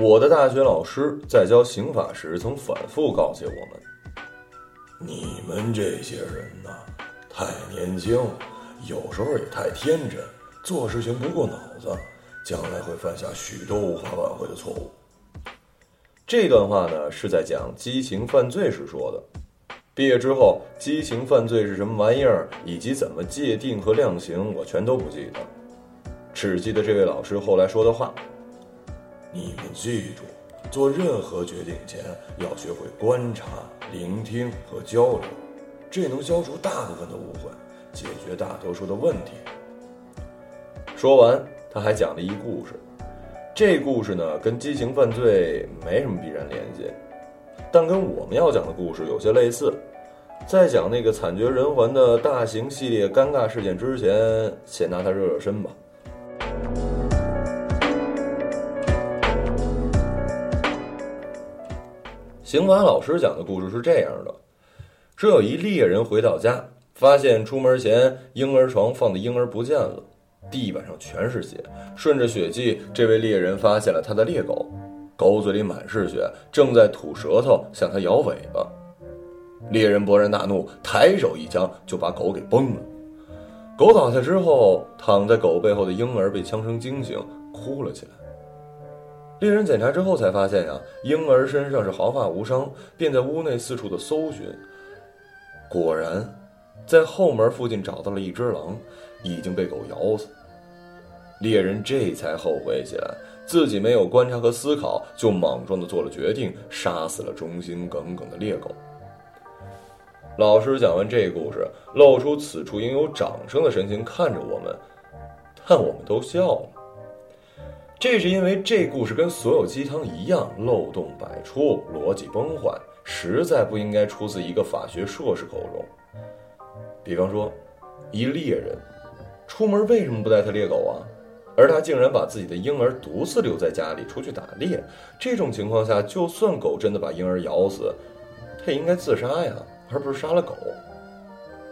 我的大学老师在教刑法时曾反复告诫我们：你们这些人呐，太年轻，有时候也太天真，做事情不过脑子，将来会犯下许多无法挽回的错误。这段话呢，是在讲激情犯罪时说的。毕业之后，激情犯罪是什么玩意儿，以及怎么界定和量刑，我全都不记得，只记得这位老师后来说的话：“你们记住，做任何决定前要学会观察、聆听和交流，这能消除大部分的误会，解决大多数的问题。”说完，他还讲了一故事。这故事呢，跟激情犯罪没什么必然联系，但跟我们要讲的故事有些类似。在讲那个惨绝人寰的大型系列尴尬事件之前，先拿它热热身吧。刑法老师讲的故事是这样的：说有一猎人回到家，发现出门前婴儿床放的婴儿不见了。地板上全是血，顺着血迹，这位猎人发现了他的猎狗，狗嘴里满是血，正在吐舌头向他摇尾巴。猎人勃然大怒，抬手一枪就把狗给崩了。狗倒下之后，躺在狗背后的婴儿被枪声惊醒，哭了起来。猎人检查之后才发现呀，婴儿身上是毫发无伤，便在屋内四处的搜寻，果然，在后门附近找到了一只狼，已经被狗咬死。猎人这才后悔起来，自己没有观察和思考，就莽撞的做了决定，杀死了忠心耿耿的猎狗。老师讲完这故事，露出此处应有掌声的神情看着我们，但我们都笑了。这是因为这故事跟所有鸡汤一样漏洞百出，逻辑崩坏，实在不应该出自一个法学硕士口中。比方说，一猎人出门为什么不带他猎狗啊？而他竟然把自己的婴儿独自留在家里出去打猎，这种情况下，就算狗真的把婴儿咬死，他也应该自杀呀，而不是杀了狗。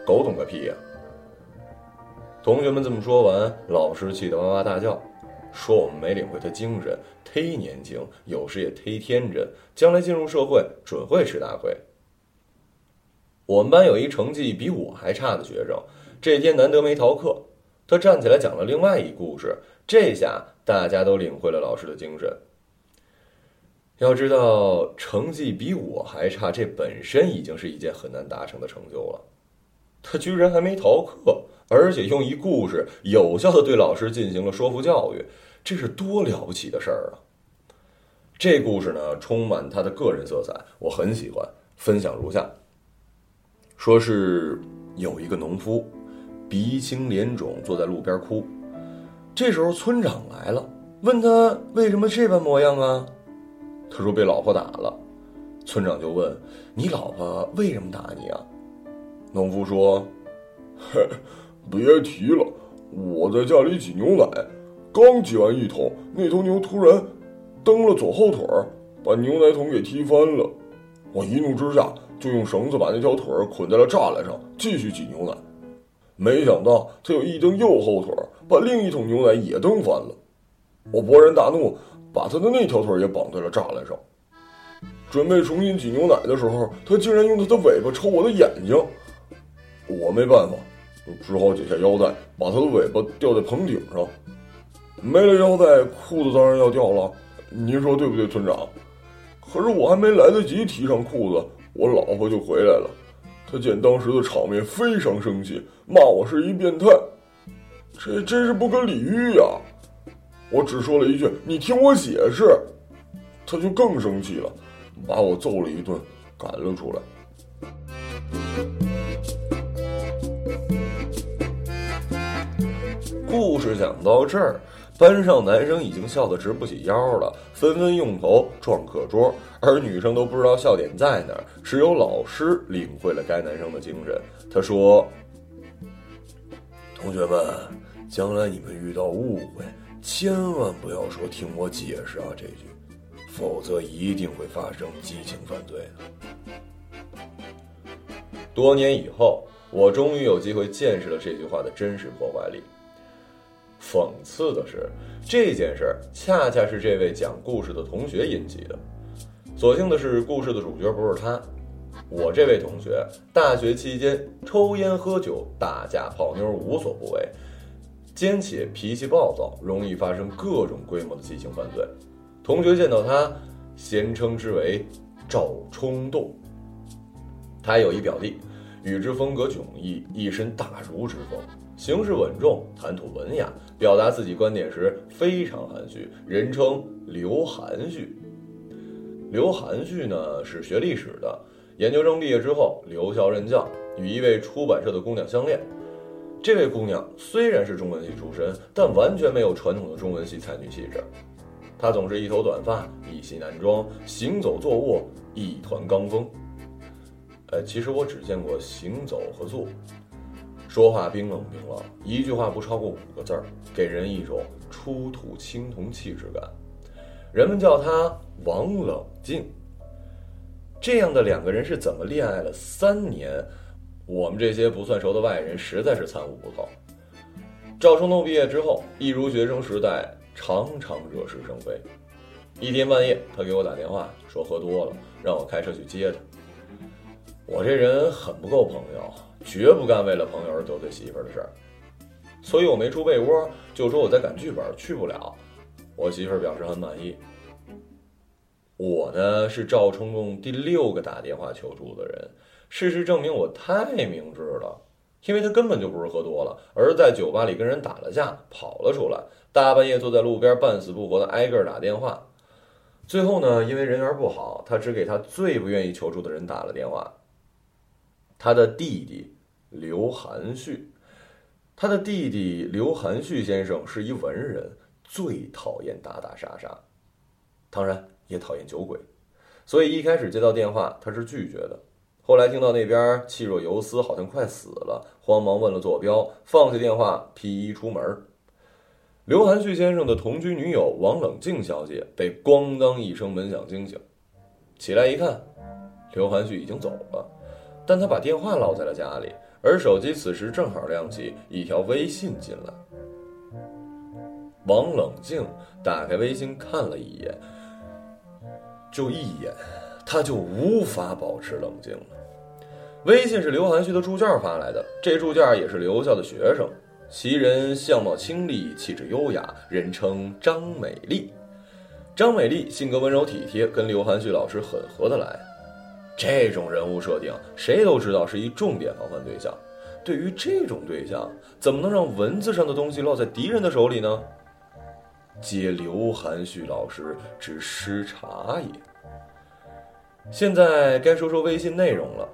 狗懂个屁呀！同学们这么说完，老师气得哇哇大叫，说我们没领会他精神，忒年轻，有时也忒天真，将来进入社会准会吃大亏。我们班有一成绩比我还差的学生，这天难得没逃课，他站起来讲了另外一故事。这下大家都领会了老师的精神。要知道，成绩比我还差，这本身已经是一件很难达成的成就了。他居然还没逃课，而且用一故事有效的对老师进行了说服教育，这是多了不起的事儿啊！这故事呢，充满他的个人色彩，我很喜欢。分享如下：说是有一个农夫，鼻青脸肿，坐在路边哭。这时候村长来了，问他为什么这般模样啊？他说被老婆打了。村长就问：“你老婆为什么打你啊？”农夫说：“嘿，别提了，我在家里挤牛奶，刚挤完一桶，那头牛突然蹬了左后腿儿，把牛奶桶给踢翻了。我一怒之下就用绳子把那条腿儿捆在了栅栏上，继续挤牛奶。没想到他又一蹬右后腿儿。”把另一桶牛奶也蹬翻了，我勃然大怒，把他的那条腿也绑在了栅栏上。准备重新挤牛奶的时候，他竟然用他的尾巴抽我的眼睛。我没办法，只好解下腰带，把他的尾巴吊在棚顶上。没了腰带，裤子当然要掉了。您说对不对，村长？可是我还没来得及提上裤子，我老婆就回来了。她见当时的场面，非常生气，骂我是一变态。这真是不可理喻呀！我只说了一句：“你听我解释。”他就更生气了，把我揍了一顿，赶了出来。故事讲到这儿，班上男生已经笑得直不起腰了，纷纷用头撞课桌，而女生都不知道笑点在哪儿。只有老师领会了该男生的精神，他说：“同学们。”将来你们遇到误会，千万不要说“听我解释啊”这句，否则一定会发生激情犯罪的。多年以后，我终于有机会见识了这句话的真实破坏力。讽刺的是，这件事儿恰恰是这位讲故事的同学引起的。所幸的是，故事的主角不是他。我这位同学，大学期间抽烟喝酒、打架泡妞无所不为，兼且脾气暴躁，容易发生各种规模的激情犯罪。同学见到他，先称之为赵冲动。他有一表弟，与之风格迥异，一身大儒之风，行事稳重，谈吐文雅，表达自己观点时非常含蓄，人称刘含蓄。刘含蓄呢是学历史的。研究生毕业之后，留校任教，与一位出版社的姑娘相恋。这位姑娘虽然是中文系出身，但完全没有传统的中文系才女气质。她总是一头短发，一袭男装，行走坐卧一团刚风。呃，其实我只见过行走和坐，说话冰冷冰冷，一句话不超过五个字儿，给人一种出土青铜器质感。人们叫他王冷静。这样的两个人是怎么恋爱了三年？我们这些不算熟的外人实在是参悟不透。赵冲动毕业之后，一如学生时代，常常惹是生非。一天半夜，他给我打电话说喝多了，让我开车去接他。我这人很不够朋友，绝不干为了朋友而得罪媳妇儿的事儿，所以我没出被窝，就说我在赶剧本，去不了。我媳妇儿表示很满意。我呢是赵冲动第六个打电话求助的人，事实证明我太明智了，因为他根本就不是喝多了，而在酒吧里跟人打了架，跑了出来，大半夜坐在路边半死不活的挨个打电话，最后呢，因为人缘不好，他只给他最不愿意求助的人打了电话。他的弟弟刘含旭，他的弟弟刘含旭先生是一文人，最讨厌打打杀杀，当然。也讨厌酒鬼，所以一开始接到电话，他是拒绝的。后来听到那边气若游丝，好像快死了，慌忙问了坐标，放下电话，披衣出门。刘含旭先生的同居女友王冷静小姐被咣当一声门响惊醒，起来一看，刘含旭已经走了，但他把电话落在了家里，而手机此时正好亮起一条微信进来。王冷静打开微信看了一眼。就一眼，他就无法保持冷静了。微信是刘含旭的助教发来的，这助教也是留校的学生，其人相貌清丽，气质优雅，人称张美丽。张美丽性格温柔体贴，跟刘含旭老师很合得来。这种人物设定，谁都知道是一重点防范对象。对于这种对象，怎么能让文字上的东西落在敌人的手里呢？接刘含旭老师之失察也。现在该说说微信内容了。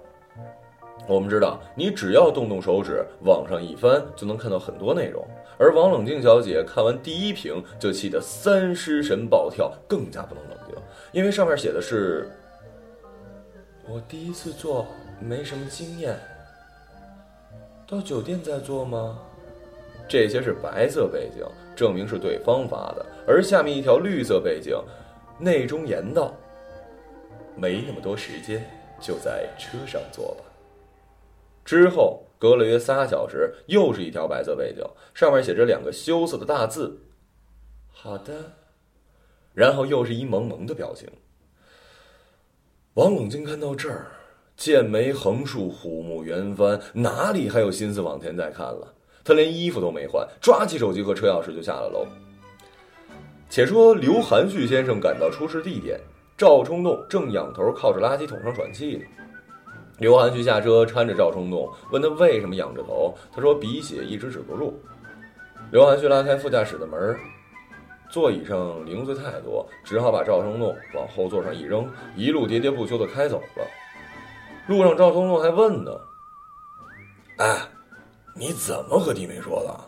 我们知道，你只要动动手指，往上一翻，就能看到很多内容。而王冷静小姐看完第一屏，就气得三尸神暴跳，更加不能冷静，因为上面写的是：“我第一次做，没什么经验。到酒店再做吗？”这些是白色背景，证明是对方发的。而下面一条绿色背景，内中言道：“没那么多时间，就在车上做吧。”之后隔了约仨小时，又是一条白色背景，上面写着两个羞涩的大字：“好的。”然后又是一萌萌的表情。王冷静看到这儿，剑眉横竖，虎目圆翻，哪里还有心思往前再看了？他连衣服都没换，抓起手机和车钥匙就下了楼。且说刘含旭先生赶到出事地点，赵冲动正仰头靠着垃圾桶上喘气呢。刘含旭下车搀着赵冲动，问他为什么仰着头。他说鼻血一直止不住。刘含旭拉开副驾驶的门，座椅上零碎太多，只好把赵成栋往后座上一扔，一路喋喋不休的开走了。路上赵成栋还问呢：“哎。”你怎么和弟妹说的？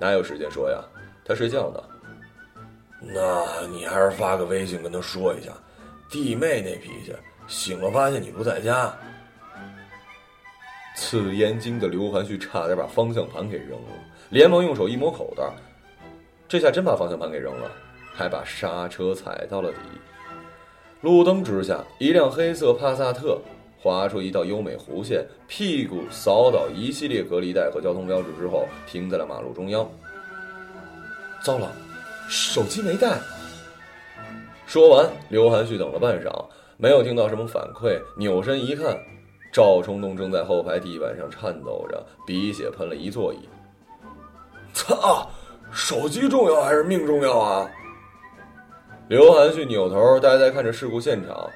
哪有时间说呀？他睡觉呢。那你还是发个微信跟他说一下，弟妹那脾气，醒了发现你不在家。此言惊的刘含旭差点把方向盘给扔了，连忙用手一摸口袋，这下真把方向盘给扔了，还把刹车踩到了底。路灯之下，一辆黑色帕萨特。划出一道优美弧线，屁股扫倒一系列隔离带和交通标志之后，停在了马路中央。糟了，手机没带。说完，刘含旭等了半晌，没有听到什么反馈，扭身一看，赵冲东正在后排地板上颤抖着，鼻血喷了一座椅。操！手机重要还是命重要啊？刘含旭扭头呆呆看着事故现场。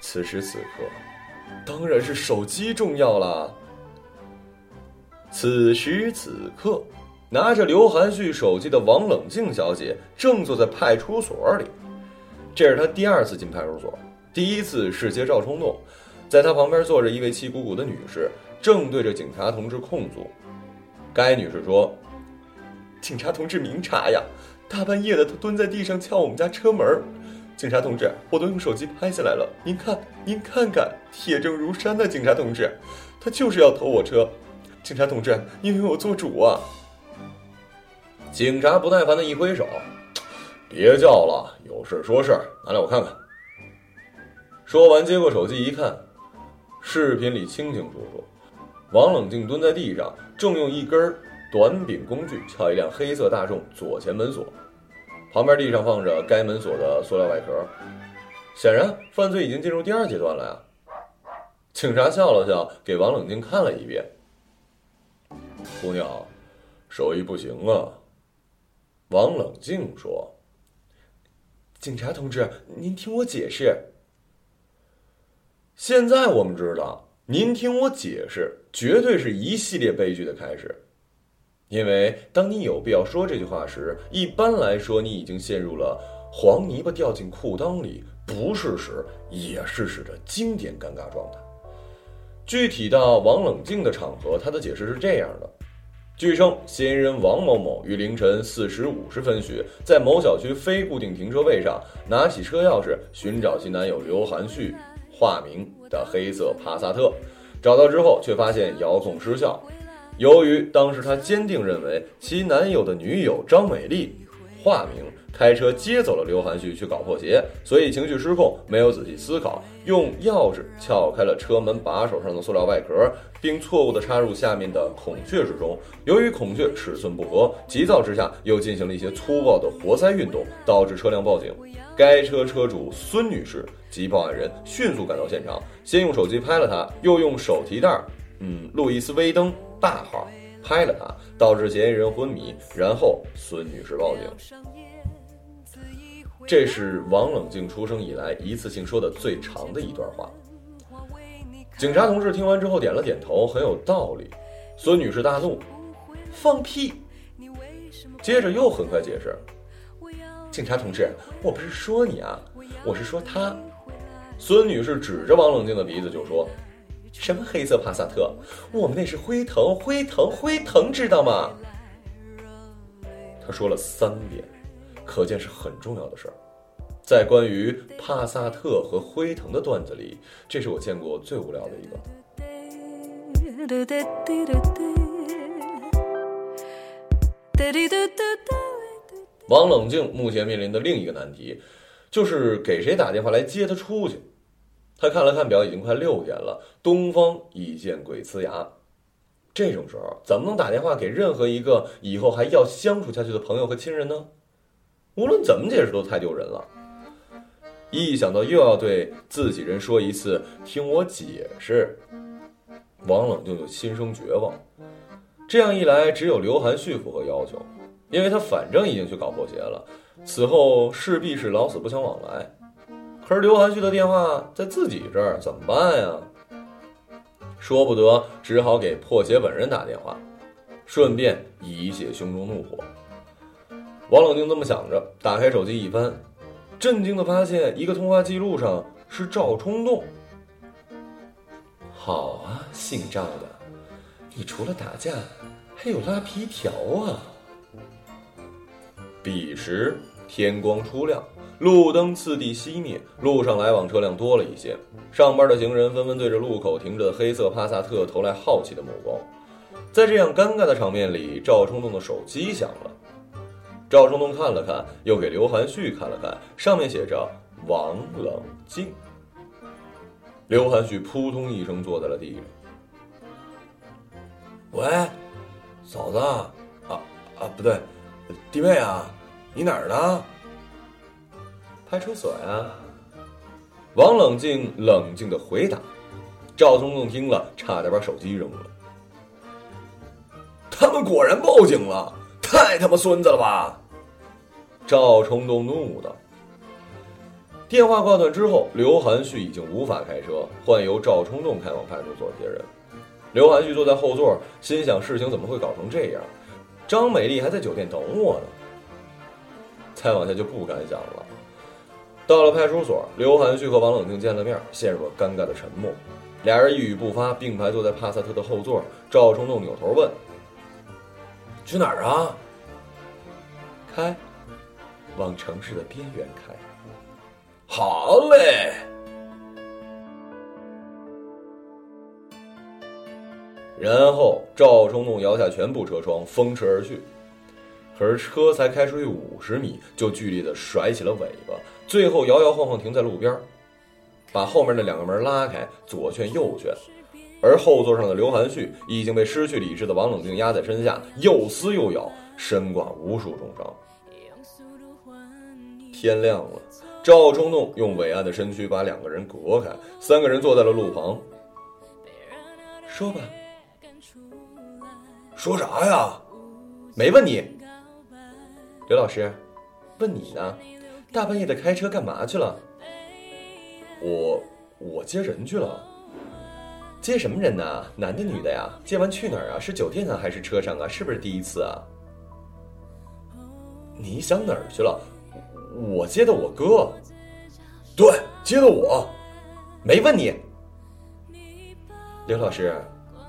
此时此刻，当然是手机重要了。此时此刻，拿着刘含旭手机的王冷静小姐正坐在派出所里。这是她第二次进派出所，第一次是接赵冲动，在她旁边坐着一位气鼓鼓的女士，正对着警察同志控诉。该女士说：“警察同志明察呀，大半夜的他蹲在地上撬我们家车门。警察同志，我都用手机拍下来了，您看，您看看，铁证如山的警察同志，他就是要偷我车。警察同志，您为我做主啊！”警察不耐烦的一挥手：“别叫了，有事说事，拿来我看看。”说完，接过手机一看，视频里清清楚楚。王冷静蹲在地上，正用一根短柄工具撬一辆黑色大众左前门锁，旁边地上放着该门锁的塑料外壳。显然，犯罪已经进入第二阶段了呀。警察笑了笑，给王冷静看了一遍。姑娘，手艺不行啊。王冷静说：“警察同志，您听我解释。现在我们知道。”您听我解释，绝对是一系列悲剧的开始。因为当你有必要说这句话时，一般来说你已经陷入了黄泥巴掉进裤裆里，不是时也是时的经典尴尬状态。具体到王冷静的场合，他的解释是这样的：据称，嫌疑人王某某于凌晨四时五十分许，在某小区非固定停车位上拿起车钥匙寻找其男友刘含旭。化名的黑色帕萨特，找到之后却发现遥控失效。由于当时她坚定认为其男友的女友张美丽（化名）开车接走了刘含旭去搞破鞋，所以情绪失控，没有仔细思考，用钥匙撬开了车门把手上的塑料外壳，并错误地插入下面的孔雀之中。由于孔雀尺寸不合，急躁之下又进行了一些粗暴的活塞运动，导致车辆报警。该车车主孙女士及报案人迅速赶到现场，先用手机拍了他，又用手提袋儿嗯，路易斯威登大号拍了他，导致嫌疑人昏迷，然后孙女士报警。这是王冷静出生以来一次性说的最长的一段话。警察同志听完之后点了点头，很有道理。孙女士大怒：“放屁！”接着又很快解释。警察同志，我不是说你啊，我是说他。孙女士指着王冷静的鼻子就说：“什么黑色帕萨特？我们那是辉腾，辉腾，辉腾，知道吗？”他说了三遍，可见是很重要的事儿。在关于帕萨特和辉腾的段子里，这是我见过最无聊的一个。王冷静目前面临的另一个难题，就是给谁打电话来接他出去。他看了看表，已经快六点了。东方已见鬼呲牙，这种时候怎么能打电话给任何一个以后还要相处下去的朋友和亲人呢？无论怎么解释都太丢人了。一想到又要对自己人说一次“听我解释”，王冷就心生绝望。这样一来，只有刘含旭符合要求。因为他反正已经去搞破鞋了，此后势必是老死不相往来。可是刘含旭的电话在自己这儿，怎么办呀？说不得，只好给破鞋本人打电话，顺便以泄胸中怒火。王冷静这么想着，打开手机一翻，震惊的发现一个通话记录上是赵冲动。好啊，姓赵的，你除了打架，还有拉皮条啊！彼时天光初亮，路灯次第熄灭，路上来往车辆多了一些。上班的行人纷纷对着路口停着的黑色帕萨特投来好奇的目光。在这样尴尬的场面里，赵冲动的手机响了。赵冲动看了看，又给刘含旭看了看，上面写着“王冷静”。刘含旭扑通一声坐在了地上。喂，嫂子，啊啊，不对，弟妹啊，你哪儿呢？派出所呀。王冷静冷静的回答。赵冲动听了，差点把手机扔了。他们果然报警了，太他妈孙子了吧！赵冲动怒道。电话挂断之后，刘含旭已经无法开车，换由赵冲动开往派出所接人。刘含旭坐在后座，心想：事情怎么会搞成这样？张美丽还在酒店等我呢。再往下就不敢想了。到了派出所，刘含旭和王冷静见了面，陷入了尴尬的沉默。俩人一语不发，并排坐在帕萨特的后座。赵冲动扭头问：“去哪儿啊？”开，往城市的边缘开。好嘞。然后赵冲动摇下全部车窗，风驰而去。可是车才开出去五十米，就剧烈的甩起了尾巴，最后摇摇晃晃停在路边，把后面的两个门拉开，左劝右劝。而后座上的刘含旭已经被失去理智的王冷静压在身下，又撕又咬，身挂无数重伤。天亮了。赵冲动用伟岸的身躯把两个人隔开，三个人坐在了路旁。说吧，说啥呀？没问你，刘老师，问你呢？大半夜的开车干嘛去了？我我接人去了。接什么人呢？男的女的呀？接完去哪儿啊？是酒店啊，还是车上啊？是不是第一次啊？你想哪儿去了？我接的我哥，对，接的我，没问你。刘老师，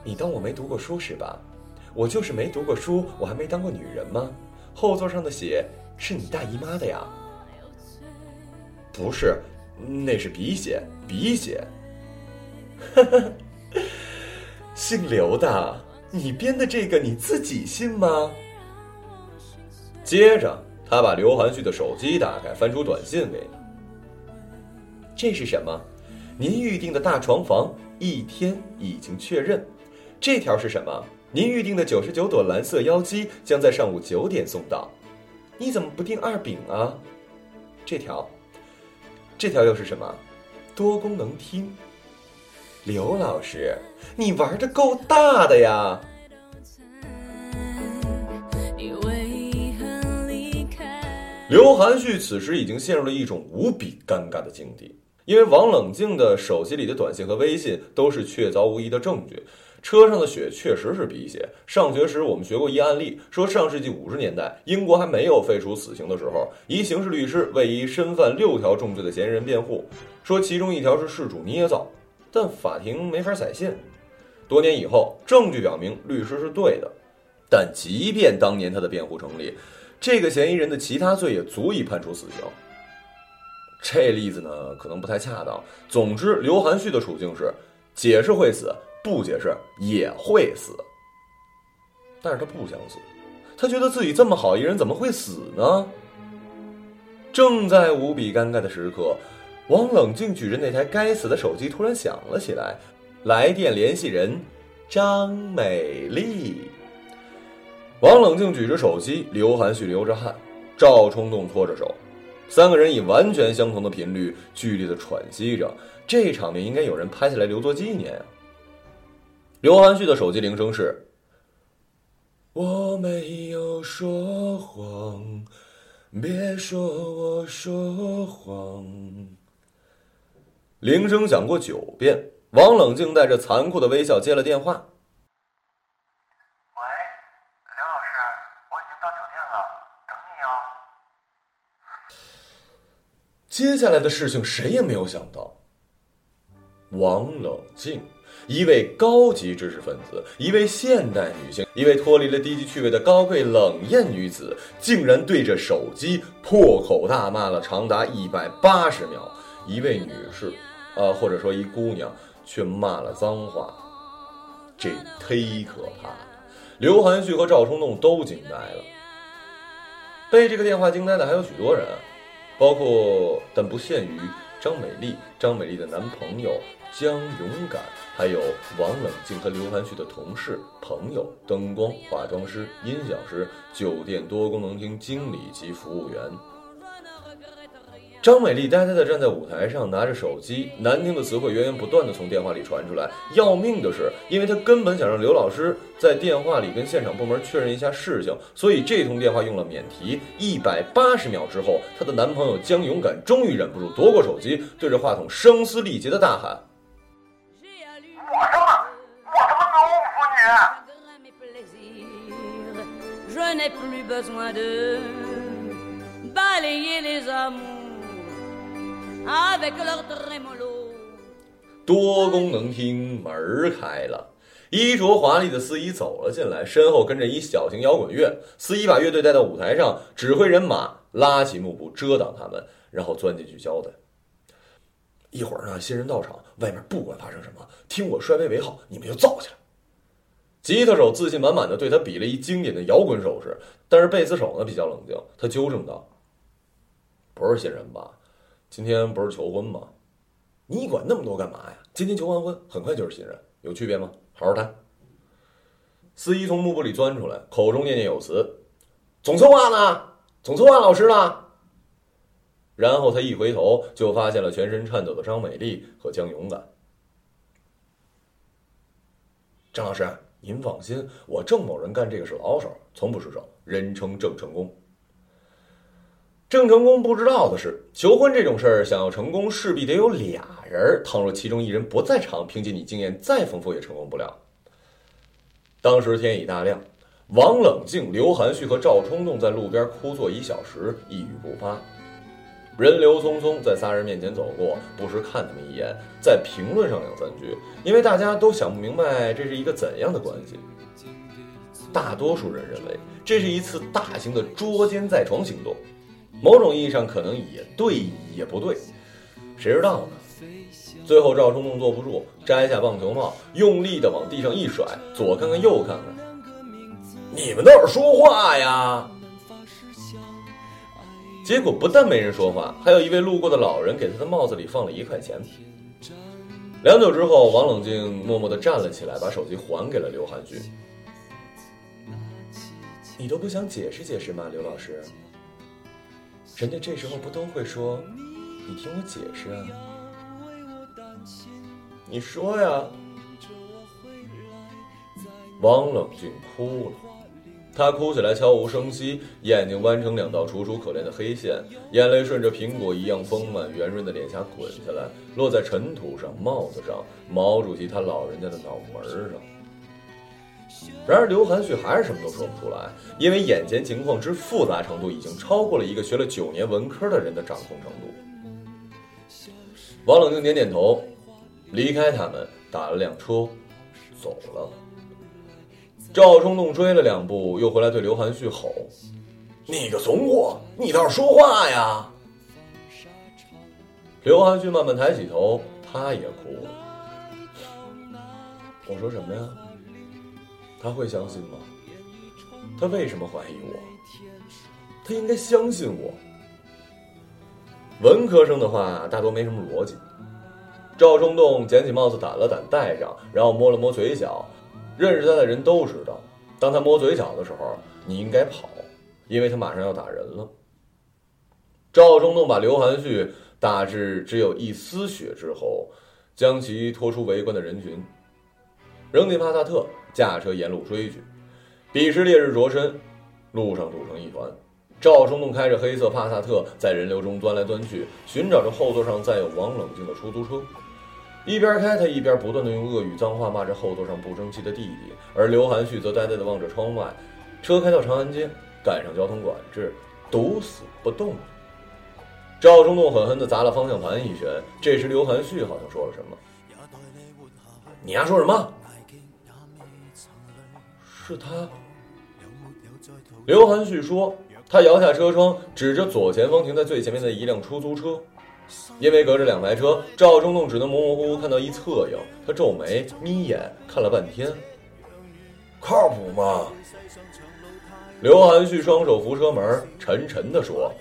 你当我没读过书是吧？我就是没读过书，我还没当过女人吗？后座上的血是你大姨妈的呀？不是，那是鼻血，鼻血。哈哈，姓刘的，你编的这个你自己信吗？接着。他把刘含旭的手机打开，翻出短信给他。这是什么？您预定的大床房一天已经确认。这条是什么？您预定的九十九朵蓝色妖姬将在上午九点送到。你怎么不订二饼啊？这条，这条又是什么？多功能厅。刘老师，你玩的够大的呀！刘含旭此时已经陷入了一种无比尴尬的境地，因为王冷静的手机里的短信和微信都是确凿无疑的证据，车上的血确实是鼻血。上学时我们学过一案例，说上世纪五十年代，英国还没有废除死刑的时候，一刑事律师为一身犯六条重罪的嫌疑人辩护，说其中一条是事主捏造，但法庭没法采信。多年以后，证据表明律师是对的，但即便当年他的辩护成立。这个嫌疑人的其他罪也足以判处死刑。这例子呢，可能不太恰当。总之，刘含旭的处境是：解释会死，不解释也会死。但是他不想死，他觉得自己这么好一人，怎么会死呢？正在无比尴尬的时刻，王冷静举着那台该死的手机突然响了起来，来电联系人张美丽。王冷静举着手机，刘含旭流着汗，赵冲动搓着手，三个人以完全相同的频率剧烈的喘息着。这场面应该有人拍下来留作纪念啊！刘涵旭的手机铃声是：“我没有说谎，别说我说谎。”铃声响过九遍，王冷静带着残酷的微笑接了电话。喂，刘老师，我已经到酒店了，等你哦接下来的事情谁也没有想到。王冷静，一位高级知识分子，一位现代女性，一位脱离了低级趣味的高贵冷艳女子，竟然对着手机破口大骂了长达一百八十秒。一位女士，啊，或者说一姑娘，却骂了脏话，这忒可怕了。刘含旭和赵冲动都惊呆了。被这个电话惊呆的还有许多人。包括但不限于张美丽、张美丽的男朋友、江勇敢，还有王冷静和刘含旭的同事、朋友、灯光、化妆师、音响师、酒店多功能厅经理及服务员。张美丽呆呆地站在舞台上，拿着手机，难听的词汇源源不断地从电话里传出来。要命的是，因为她根本想让刘老师在电话里跟现场部门确认一下事情，所以这通电话用了免提。一百八十秒之后，她的男朋友江勇敢终于忍不住夺过手机，对着话筒声嘶力竭地大喊：“我他妈？我他妈弄死你！”多功能厅门开了，衣着华丽的司仪走了进来，身后跟着一小型摇滚乐。司仪把乐队带到舞台上，指挥人马拉起幕布遮挡他们，然后钻进去交代：一会儿呢，新人到场，外面不管发生什么，听我摔杯为号，你们就造起来。吉他手自信满满的对他比了一经典的摇滚手势，但是贝斯手呢比较冷静，他纠正道：“不是新人吧？”今天不是求婚吗？你管那么多干嘛呀？今天求完婚，很快就是新人，有区别吗？好好谈。司仪从幕布里钻出来，口中念念有词：“总策划呢？总策划老师呢？”然后他一回头，就发现了全身颤抖的张美丽和江勇敢。张老师，您放心，我郑某人干这个是老手，从不失手，人称郑成功。郑成功不知道的是，求婚这种事儿，想要成功，势必得有俩人。倘若其中一人不在场，凭借你经验再丰富，也成功不了。当时天已大亮，王冷静、刘含旭和赵冲动在路边枯坐一小时，一语不发。人流匆匆，在仨人面前走过，不时看他们一眼，再评论上两三句，因为大家都想不明白这是一个怎样的关系。大多数人认为，这是一次大型的捉奸在床行动。某种意义上可能也对，也不对，谁知道呢？最后赵冲动坐不住，摘下棒球帽，用力的往地上一甩，左看看右看看，你们倒是说话呀！结果不但没人说话，还有一位路过的老人给他的帽子里放了一块钱。良久之后，王冷静默默的站了起来，把手机还给了刘汉军。你都不想解释解释吗，刘老师？人家这时候不都会说：“你听我解释啊。”你说呀。王冷俊哭了，他哭起来悄无声息，眼睛弯成两道楚楚可怜的黑线，眼泪顺着苹果一样丰满圆润的脸颊滚下来，落在尘土上、帽子上、毛主席他老人家的脑门上。然而，刘含蓄还是什么都说不出来，因为眼前情况之复杂程度已经超过了一个学了九年文科的人的掌控程度。王冷静点点头，离开他们，打了辆车，走了。赵冲动追了两步，又回来对刘含蓄吼：“你个怂货，你倒是说话呀！”刘含蓄慢慢抬起头，他也哭了。我说什么呀？他会相信吗？他为什么怀疑我？他应该相信我。文科生的话大多没什么逻辑。赵冲动捡起帽子掸了掸，戴上，然后摸了摸嘴角。认识他的人都知道，当他摸嘴角的时候，你应该跑，因为他马上要打人了。赵冲动把刘含旭打至只有一丝血之后，将其拖出围观的人群，扔进帕萨特。驾车沿路追去，彼时烈日灼身，路上堵成一团。赵冲动开着黑色帕萨特在人流中钻来钻去，寻找着后座上载有王冷静的出租车。一边开，他一边不断的用恶语脏话骂着后座上不争气的弟弟。而刘含旭则呆呆的望着窗外。车开到长安街，赶上交通管制，堵死不动了。赵冲动狠狠的砸了方向盘一拳。这时刘含旭好像说了什么：“你丫说什么？”是他，刘含蓄说：“他摇下车窗，指着左前方停在最前面的一辆出租车。因为隔着两排车，赵冲动只能模模糊糊看到一侧影。他皱眉眯眼看了半天，靠谱吗？”刘含蓄双手扶车门，沉沉的说：“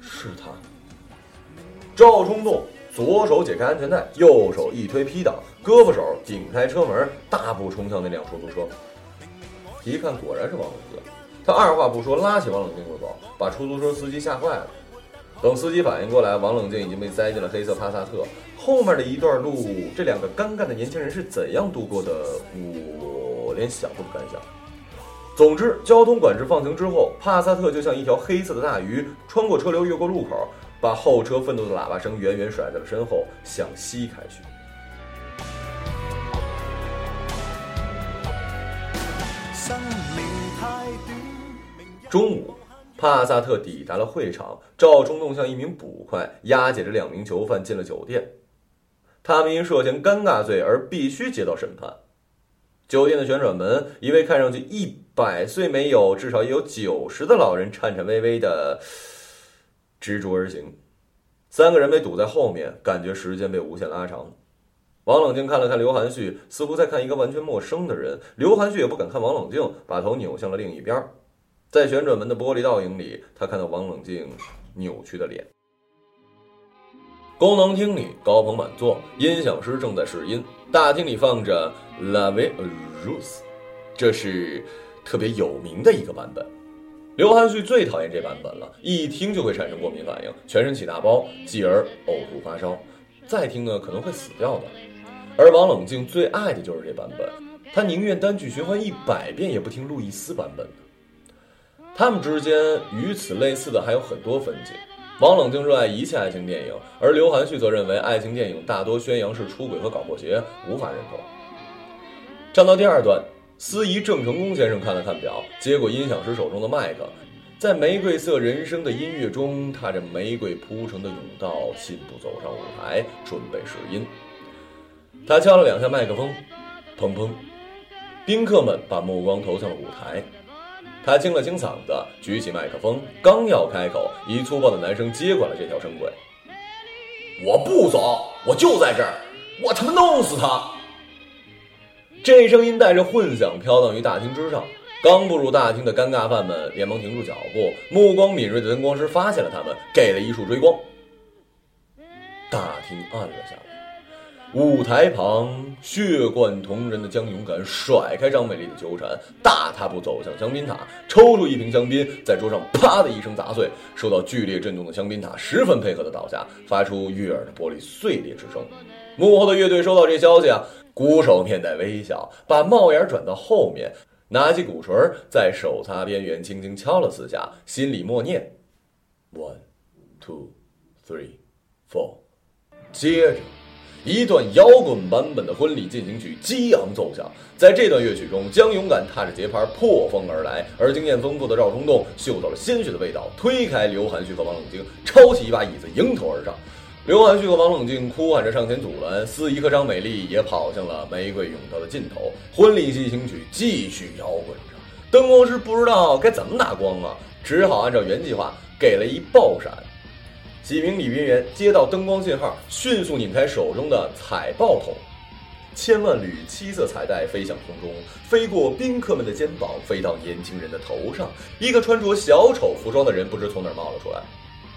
是他。”赵冲动左手解开安全带，右手一推 P 档，胳膊手顶开车门，大步冲向那辆出租车。一看，果然是王冷静。他二话不说，拉起王冷静就走，把出租车司机吓坏了。等司机反应过来，王冷静已经被塞进了黑色帕萨特。后面的一段路，这两个尴尬的年轻人是怎样度过的？我连想都不敢想。总之，交通管制放行之后，帕萨特就像一条黑色的大鱼，穿过车流，越过路口，把后车愤怒的喇叭声远远甩在了身后，向西开去。中午，帕萨特抵达了会场。赵冲动像一名捕快，押解着两名囚犯进了酒店。他们因涉嫌尴尬罪而必须接到审判。酒店的旋转门，一位看上去一百岁没有，至少也有九十的老人颤颤巍巍的执着而行。三个人被堵在后面，感觉时间被无限拉长。王冷静看了看刘含旭，似乎在看一个完全陌生的人。刘含旭也不敢看王冷静，把头扭向了另一边。在旋转门的玻璃倒影里，他看到王冷静扭曲的脸。功能厅里高朋满座，音响师正在试音。大厅里放着《La Vie Rose》，这是特别有名的一个版本。刘含旭最讨厌这版本了，一听就会产生过敏反应，全身起大包，继而呕吐发烧。再听呢，可能会死掉的。而王冷静最爱的就是这版本，他宁愿单曲循环一百遍，也不听路易斯版本的。他们之间与此类似的还有很多分歧。王冷静热爱一切爱情电影，而刘涵旭则认为爱情电影大多宣扬是出轨和搞破鞋，无法认同。站到第二段，司仪郑成功先生看了看表，接过音响师手中的麦克，在玫瑰色人生的音乐中，踏着玫瑰铺成的甬道，信步走上舞台，准备试音。他敲了两下麦克风，砰砰，宾客们把目光投向了舞台。他清了清嗓子，举起麦克风，刚要开口，一粗暴的男生接管了这条声轨。我不走，我就在这儿，我他妈弄死他！这声音带着混响飘荡于大厅之上。刚步入大厅的尴尬犯们连忙停住脚步，目光敏锐的灯光师发现了他们，给了一束追光。大厅暗了下来。舞台旁，血贯瞳仁的江勇敢甩开张美丽的纠缠，大踏步走向香槟塔，抽出一瓶香槟，在桌上啪的一声砸碎。受到剧烈震动的香槟塔十分配合的倒下，发出悦耳的玻璃碎裂之声。幕后的乐队收到这消息啊，鼓手面带微笑，把帽檐转到后面，拿起鼓槌，在手擦边缘轻轻敲了四下，心里默念：one, two, three, four。接着。一段摇滚版本的婚礼进行曲激昂奏响，在这段乐曲中，江勇敢踏着节拍破风而来，而经验丰富的赵冲动嗅到了鲜血的味道，推开刘涵旭和王冷静，抄起一把椅子迎头而上。刘涵旭和王冷静哭喊着上前阻拦，司仪和张美丽也跑向了玫瑰甬道的尽头。婚礼进行曲继续摇滚着，灯光师不知道该怎么打光啊，只好按照原计划给了一爆闪。几名礼宾员接到灯光信号，迅速拧开手中的彩爆筒，千万缕七色彩带飞向空中，飞过宾客们的肩膀，飞到年轻人的头上。一个穿着小丑服装的人不知从哪儿冒了出来，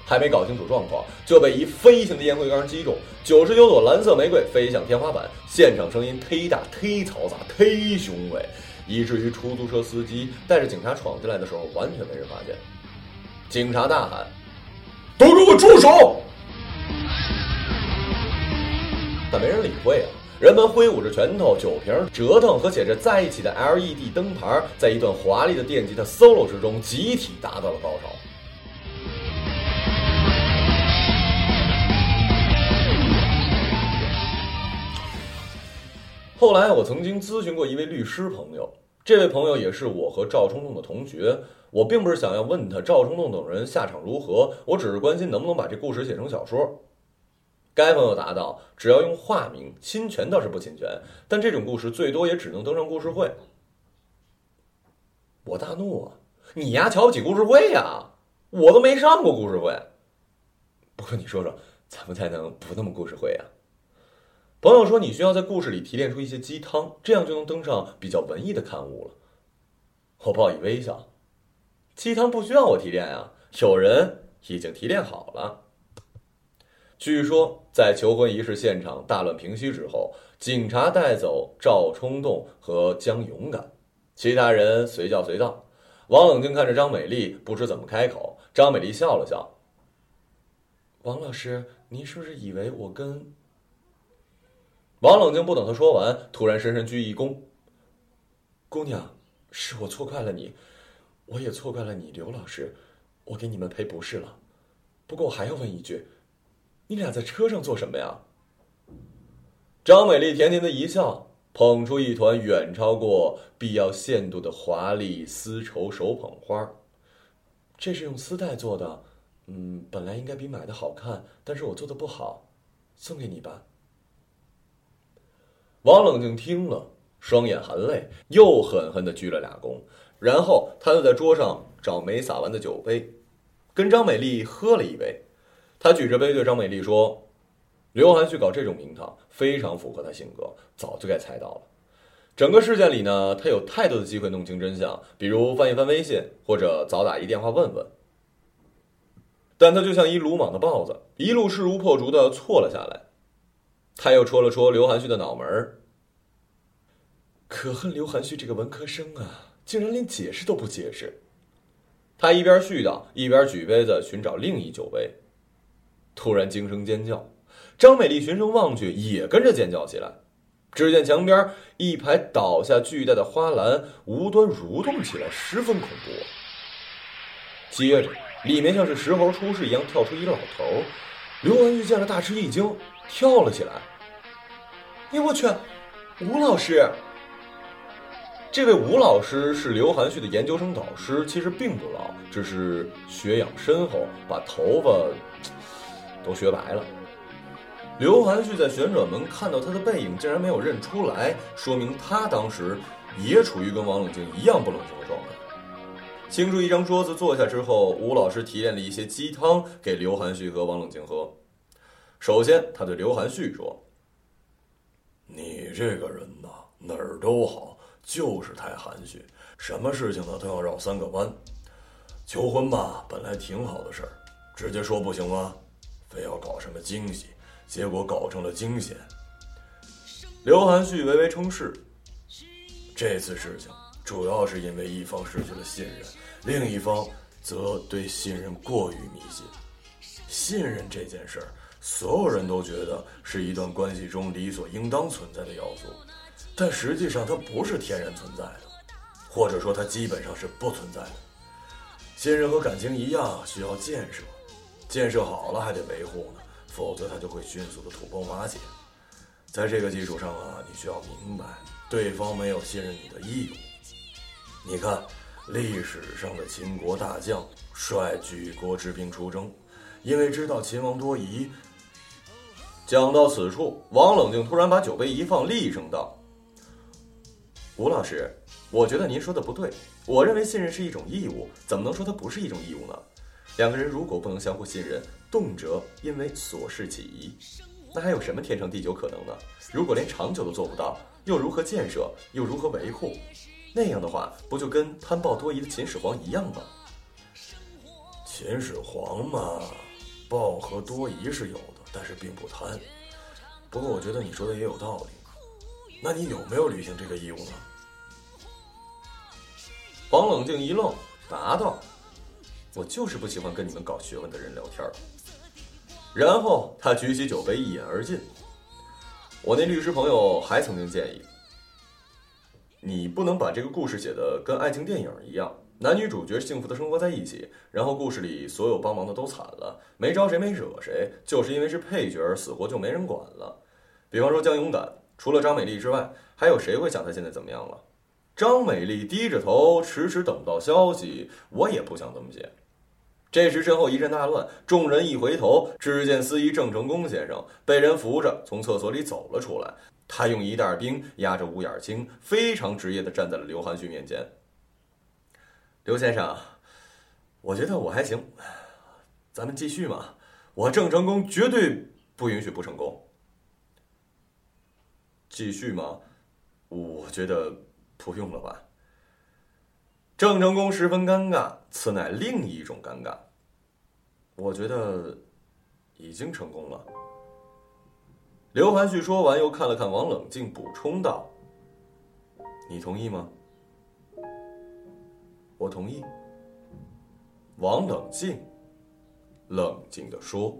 还没搞清楚状况，就被一飞行的烟灰缸击中。九十九朵蓝色玫瑰飞向天花板，现场声音忒大、忒嘈杂、忒雄伟，以至于出租车司机带着警察闯进来的时候，完全没人发现。警察大喊。都给我住手！但没人理会啊！人们挥舞着拳头、酒瓶、折腾和写着在一起的 LED 灯牌，在一段华丽的电吉他 solo 之中，集体达到了高潮。后来，我曾经咨询过一位律师朋友，这位朋友也是我和赵冲动的同学。我并不是想要问他赵冲动等人下场如何，我只是关心能不能把这故事写成小说。该朋友答道：“只要用化名，侵权倒是不侵权，但这种故事最多也只能登上故事会。”我大怒啊！你丫瞧不起故事会呀？我都没上过故事会。不过你说说，怎么才能不那么故事会啊？朋友说你需要在故事里提炼出一些鸡汤，这样就能登上比较文艺的刊物了。我报以微笑。鸡汤不需要我提炼啊，有人已经提炼好了。据说，在求婚仪式现场大乱平息之后，警察带走赵冲动和江勇敢，其他人随叫随到。王冷静看着张美丽，不知怎么开口。张美丽笑了笑：“王老师，您是不是以为我跟……”王冷静不等他说完，突然深深鞠一躬：“姑娘，是我错怪了你，我也错怪了你，刘老师，我给你们赔不是了。不过我还要问一句。”你俩在车上做什么呀？张美丽甜甜的一笑，捧出一团远超过必要限度的华丽丝绸手捧花。这是用丝带做的，嗯，本来应该比买的好看，但是我做的不好，送给你吧。王冷静听了，双眼含泪，又狠狠的鞠了俩躬，然后他又在桌上找没洒完的酒杯，跟张美丽喝了一杯。他举着杯对张美丽说：“刘涵旭搞这种名堂，非常符合他性格，早就该猜到了。整个事件里呢，他有太多的机会弄清真相，比如翻一翻微信，或者早打一电话问问。但他就像一鲁莽的豹子，一路势如破竹的错了下来。他又戳了戳刘涵旭的脑门儿，可恨刘涵旭这个文科生啊，竟然连解释都不解释。他一边絮叨，一边举杯子寻找另一酒杯。”突然惊声尖叫，张美丽循声望去，也跟着尖叫起来。只见墙边一排倒下巨大的花篮无端蠕动起来，十分恐怖。接着，里面像是石猴出世一样跳出一个老头。刘文玉见了大吃一惊，跳了起来。哎我去，吴老师！这位吴老师是刘涵旭的研究生导师，其实并不老，只是学养深厚，把头发。都学白了。刘涵旭在旋转门看到他的背影，竟然没有认出来，说明他当时也处于跟王冷静一样不冷静的状态。清出一张桌子坐下之后，吴老师提炼了一些鸡汤给刘涵旭和王冷静喝。首先，他对刘涵旭说：“你这个人呐，哪儿都好，就是太含蓄，什么事情呢都要绕三个弯。求婚吧，本来挺好的事儿，直接说不行吗？”非要搞什么惊喜，结果搞成了惊险。刘涵旭微微称是。这次事情主要是因为一方失去了信任，另一方则对信任过于迷信。信任这件事儿，所有人都觉得是一段关系中理所应当存在的要素，但实际上它不是天然存在的，或者说它基本上是不存在的。信任和感情一样，需要建设。建设好了还得维护呢，否则它就会迅速的土崩瓦解。在这个基础上啊，你需要明白，对方没有信任你的义务。你看，历史上的秦国大将率举国之兵出征，因为知道秦王多疑。讲到此处，王冷静突然把酒杯一放，厉声道：“吴老师，我觉得您说的不对。我认为信任是一种义务，怎么能说它不是一种义务呢？”两个人如果不能相互信任，动辄因为琐事起疑，那还有什么天长地久可能呢？如果连长久都做不到，又如何建设？又如何维护？那样的话，不就跟贪暴多疑的秦始皇一样吗？秦始皇嘛，暴和多疑是有的，但是并不贪。不过我觉得你说的也有道理。那你有没有履行这个义务呢？王冷静一愣，答道。我就是不喜欢跟你们搞学问的人聊天然后他举起酒杯一饮而尽。我那律师朋友还曾经建议，你不能把这个故事写的跟爱情电影一样，男女主角幸福的生活在一起，然后故事里所有帮忙的都惨了，没招谁没惹谁，就是因为是配角，死活就没人管了。比方说江勇敢，除了张美丽之外，还有谁会想他现在怎么样了？张美丽低着头，迟迟等不到消息，我也不想这么写。这时，身后一阵大乱，众人一回头，只见司仪郑成功先生被人扶着从厕所里走了出来。他用一袋冰压着五眼青，非常职业的站在了刘涵旭面前。刘先生我觉得我还行咱们继续嘛我郑成功绝对不允许不成功。继续吗？我觉得不用了吧。郑成功十分尴尬此乃另一种尴尬。我觉得已经成功了。刘凡旭说完又看了看王冷静补充道你同意吗？我同意，王冷静冷静地说。